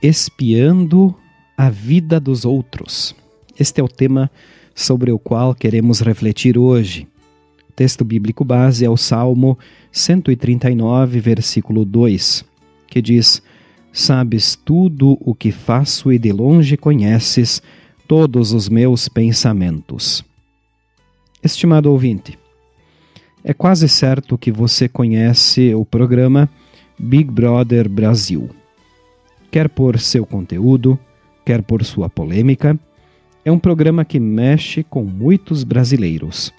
Espiando a vida dos outros. Este é o tema sobre o qual queremos refletir hoje. O texto bíblico base é o Salmo 139, versículo 2, que diz: Sabes tudo o que faço e de longe conheces todos os meus pensamentos. Estimado ouvinte, é quase certo que você conhece o programa Big Brother Brasil. Quer por seu conteúdo, quer por sua polêmica, é um programa que mexe com muitos brasileiros.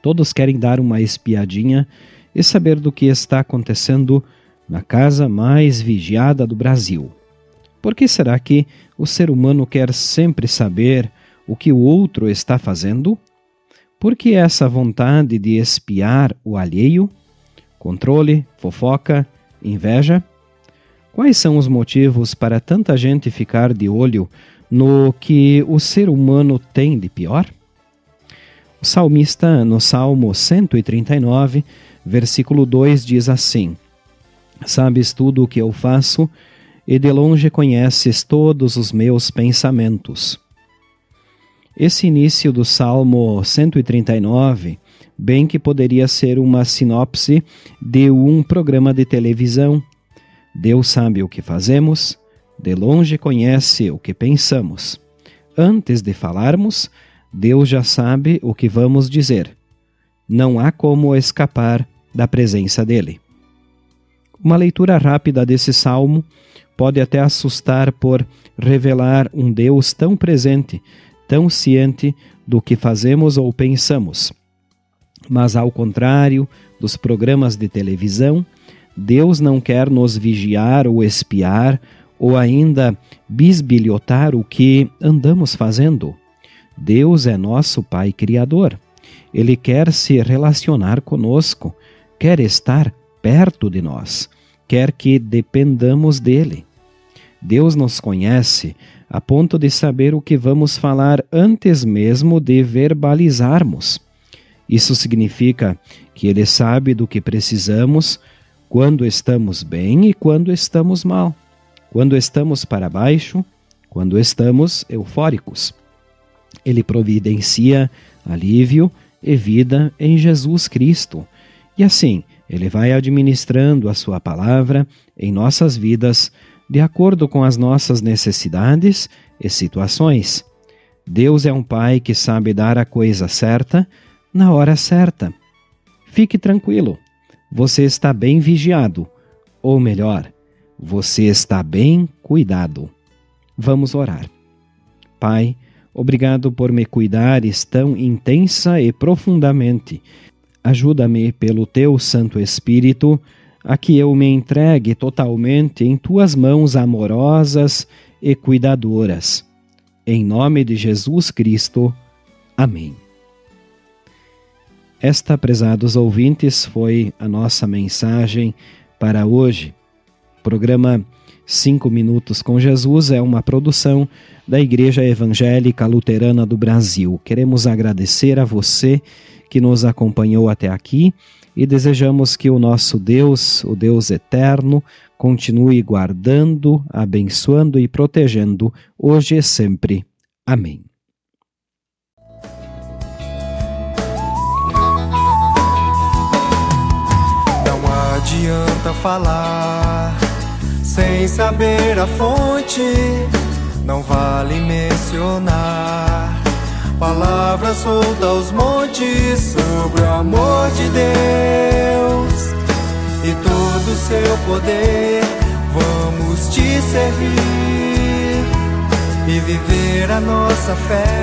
Todos querem dar uma espiadinha e saber do que está acontecendo na casa mais vigiada do Brasil. Por que será que o ser humano quer sempre saber o que o outro está fazendo? Por que essa vontade de espiar o alheio? Controle, fofoca, inveja? Quais são os motivos para tanta gente ficar de olho no que o ser humano tem de pior? O salmista, no Salmo 139, versículo 2, diz assim: Sabes tudo o que eu faço, e de longe conheces todos os meus pensamentos. Esse início do Salmo 139, bem que poderia ser uma sinopse de um programa de televisão. Deus sabe o que fazemos, de longe conhece o que pensamos. Antes de falarmos, Deus já sabe o que vamos dizer. Não há como escapar da presença dele. Uma leitura rápida desse salmo pode até assustar por revelar um Deus tão presente, tão ciente do que fazemos ou pensamos. Mas, ao contrário dos programas de televisão, Deus não quer nos vigiar ou espiar ou ainda bisbilhotar o que andamos fazendo. Deus é nosso Pai Criador. Ele quer se relacionar conosco, quer estar perto de nós, quer que dependamos dele. Deus nos conhece a ponto de saber o que vamos falar antes mesmo de verbalizarmos. Isso significa que Ele sabe do que precisamos quando estamos bem e quando estamos mal quando estamos para baixo, quando estamos eufóricos. Ele providencia alívio e vida em Jesus Cristo. E assim, ele vai administrando a sua palavra em nossas vidas de acordo com as nossas necessidades e situações. Deus é um Pai que sabe dar a coisa certa na hora certa. Fique tranquilo, você está bem vigiado, ou melhor, você está bem cuidado. Vamos orar. Pai, obrigado por me cuidares tão intensa e profundamente. Ajuda-me pelo teu Santo Espírito a que eu me entregue totalmente em tuas mãos amorosas e cuidadoras. Em nome de Jesus Cristo. Amém. Esta, prezados ouvintes, foi a nossa mensagem para hoje programa Cinco Minutos com Jesus é uma produção da Igreja Evangélica Luterana do Brasil. Queremos agradecer a você que nos acompanhou até aqui e desejamos que o nosso Deus, o Deus eterno, continue guardando, abençoando e protegendo hoje e sempre. Amém. Adianta falar sem saber a fonte, não vale mencionar palavras soltas aos montes sobre o amor de Deus e todo o seu poder. Vamos te servir e viver a nossa fé.